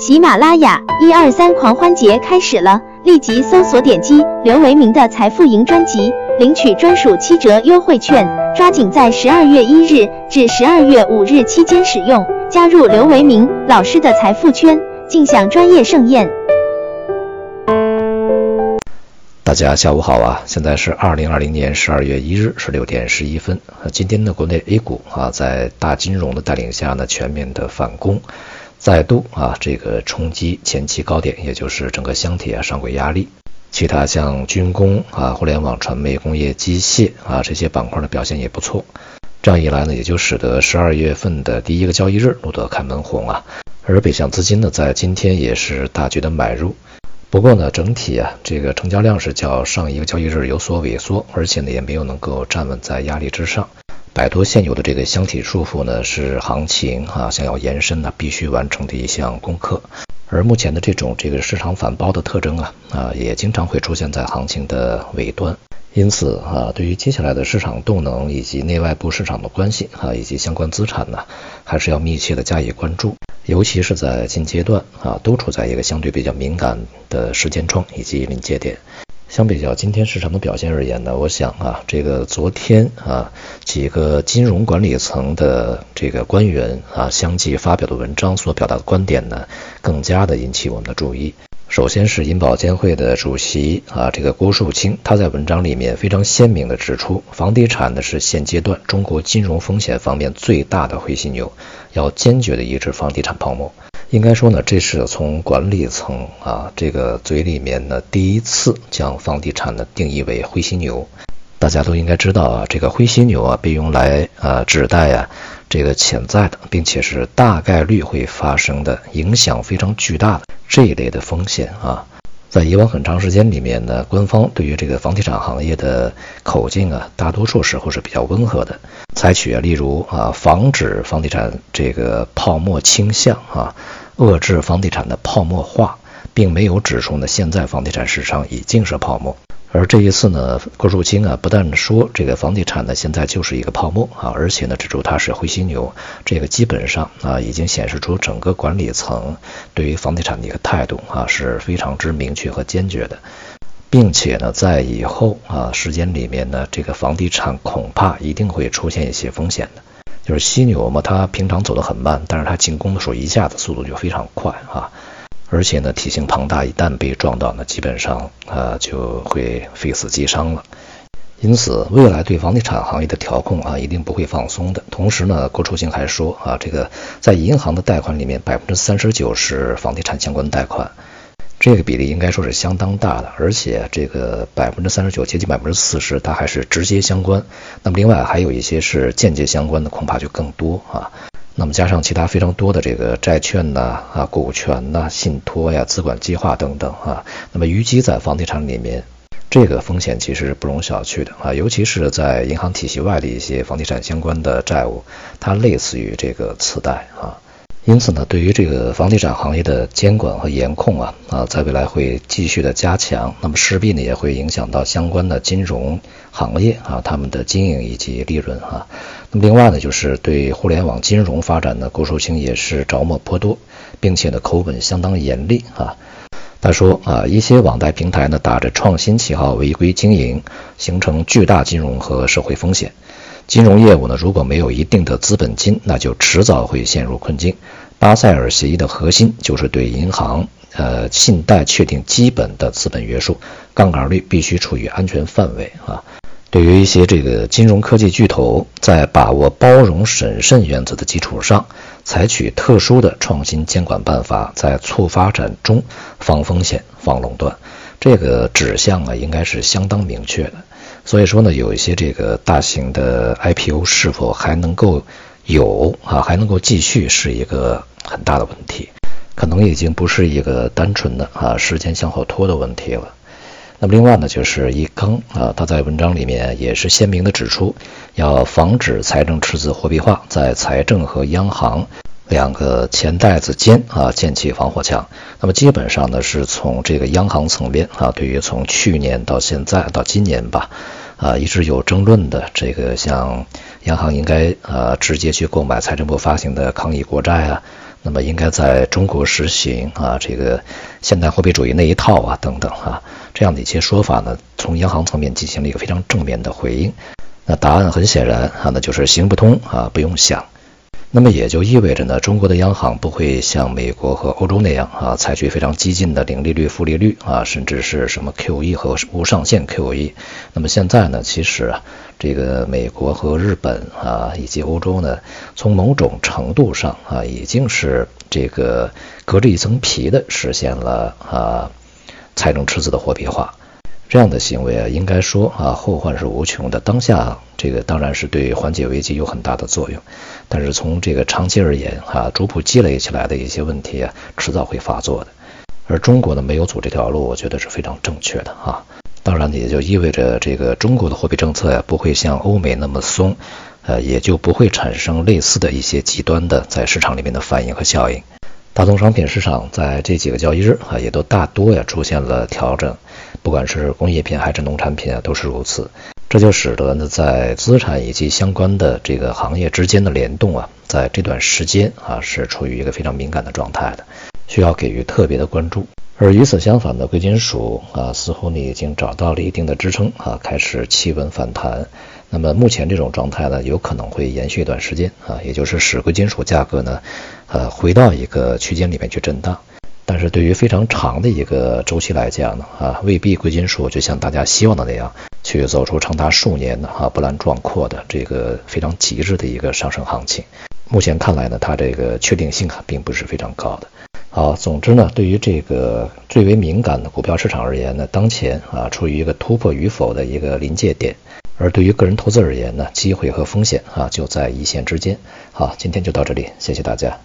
喜马拉雅一二三狂欢节开始了，立即搜索点击刘维明的财富营专辑，领取专属七折优惠券，抓紧在十二月一日至十二月五日期间使用，加入刘维明老师的财富圈，尽享专业盛宴。大家下午好啊，现在是二零二零年十二月一日十六点十一分。今天的国内 A 股啊，在大金融的带领下呢，全面的反攻。再度啊，这个冲击前期高点，也就是整个箱体啊上轨压力。其他像军工啊、互联网传媒、工业机械啊这些板块的表现也不错。这样一来呢，也就使得十二月份的第一个交易日录得开门红啊。而北向资金呢，在今天也是大举的买入。不过呢，整体啊，这个成交量是较上一个交易日有所萎缩，而且呢，也没有能够站稳在压力之上。摆脱现有的这个箱体束缚呢，是行情啊想要延伸呢必须完成的一项功课。而目前的这种这个市场反包的特征啊啊，也经常会出现在行情的尾端。因此啊，对于接下来的市场动能以及内外部市场的关系啊，以及相关资产呢，还是要密切的加以关注。尤其是在近阶段啊，都处在一个相对比较敏感的时间窗以及临界点。相比较今天市场的表现而言呢，我想啊，这个昨天啊几个金融管理层的这个官员啊相继发表的文章所表达的观点呢，更加的引起我们的注意。首先是银保监会的主席啊，这个郭树清，他在文章里面非常鲜明的指出，房地产呢是现阶段中国金融风险方面最大的灰犀牛，要坚决的抑制房地产泡沫。应该说呢，这是从管理层啊这个嘴里面呢第一次将房地产呢定义为灰犀牛。大家都应该知道啊，这个灰犀牛啊被用来啊指代啊这个潜在的，并且是大概率会发生的影响非常巨大的这一类的风险啊。在以往很长时间里面呢，官方对于这个房地产行业的口径啊，大多数时候是比较温和的，采取啊例如啊防止房地产这个泡沫倾向啊。遏制房地产的泡沫化，并没有指出呢，现在房地产市场已经是泡沫。而这一次呢，郭树清啊，不但说这个房地产呢现在就是一个泡沫啊，而且呢指出它是灰犀牛，这个基本上啊已经显示出整个管理层对于房地产的一个态度啊是非常之明确和坚决的，并且呢在以后啊时间里面呢，这个房地产恐怕一定会出现一些风险的。就是犀牛嘛，它平常走得很慢，但是它进攻的时候一下子速度就非常快啊，而且呢体型庞大，一旦被撞到，呢基本上啊就会非死即伤了。因此，未来对房地产行业的调控啊，一定不会放松的。同时呢，郭树清还说啊，这个在银行的贷款里面，百分之三十九是房地产相关贷款。这个比例应该说是相当大的，而且这个百分之三十九接近百分之四十，它还是直接相关。那么另外还有一些是间接相关的，恐怕就更多啊。那么加上其他非常多的这个债券呐、啊股权呐、信托呀、资管计划等等啊，那么淤积在房地产里面，这个风险其实是不容小觑的啊。尤其是在银行体系外的一些房地产相关的债务，它类似于这个次贷啊。因此呢，对于这个房地产行业的监管和严控啊啊，在未来会继续的加强，那么势必呢也会影响到相关的金融行业啊，他们的经营以及利润啊。那么另外呢，就是对互联网金融发展呢，郭树清也是着墨颇多，并且呢口吻相当严厉啊。他说啊，一些网贷平台呢打着创新旗号违规经营，形成巨大金融和社会风险。金融业务呢，如果没有一定的资本金，那就迟早会陷入困境。巴塞尔协议的核心就是对银行呃信贷确定基本的资本约束，杠杆率必须处于安全范围啊。对于一些这个金融科技巨头，在把握包容审慎原则的基础上，采取特殊的创新监管办法，在促发展中防风险、防垄断，这个指向啊，应该是相当明确的。所以说呢，有一些这个大型的 IPO 是否还能够有啊，还能够继续是一个很大的问题，可能已经不是一个单纯的啊时间向后拖的问题了。那么另外呢，就是易纲啊，他在文章里面也是鲜明的指出，要防止财政赤字货币化，在财政和央行两个钱袋子间啊建起防火墙。那么基本上呢，是从这个央行层面啊，对于从去年到现在到今年吧。啊，一直有争论的这个，像央行应该呃直接去购买财政部发行的抗疫国债啊，那么应该在中国实行啊这个现代货币主义那一套啊等等啊这样的一些说法呢，从央行层面进行了一个非常正面的回应。那答案很显然啊，那就是行不通啊，不用想。那么也就意味着呢，中国的央行不会像美国和欧洲那样啊，采取非常激进的零利率、负利率啊，甚至是什么 QE 和无上限 QE。那么现在呢，其实啊，这个美国和日本啊，以及欧洲呢，从某种程度上啊，已经是这个隔着一层皮的实现了啊，财政赤字的货币化。这样的行为啊，应该说啊，后患是无穷的。当下这个当然是对缓解危机有很大的作用，但是从这个长期而言啊，逐步积累起来的一些问题啊，迟早会发作的。而中国呢，没有走这条路，我觉得是非常正确的啊。当然也就意味着这个中国的货币政策呀，不会像欧美那么松，呃，也就不会产生类似的一些极端的在市场里面的反应和效应。大宗商品市场在这几个交易日啊，也都大多呀出现了调整。不管是工业品还是农产品啊，都是如此。这就使得呢，在资产以及相关的这个行业之间的联动啊，在这段时间啊，是处于一个非常敏感的状态的，需要给予特别的关注。而与此相反的贵金属啊，似乎呢已经找到了一定的支撑啊，开始企稳反弹。那么目前这种状态呢，有可能会延续一段时间啊，也就是使贵金属价格呢，呃，回到一个区间里面去震荡。但是对于非常长的一个周期来讲呢，啊，未必贵金属就像大家希望的那样，去走出长达数年的哈波澜壮阔的这个非常极致的一个上升行情。目前看来呢，它这个确定性啊并不是非常高的。好，总之呢，对于这个最为敏感的股票市场而言呢，当前啊处于一个突破与否的一个临界点，而对于个人投资而言呢，机会和风险啊就在一线之间。好，今天就到这里，谢谢大家。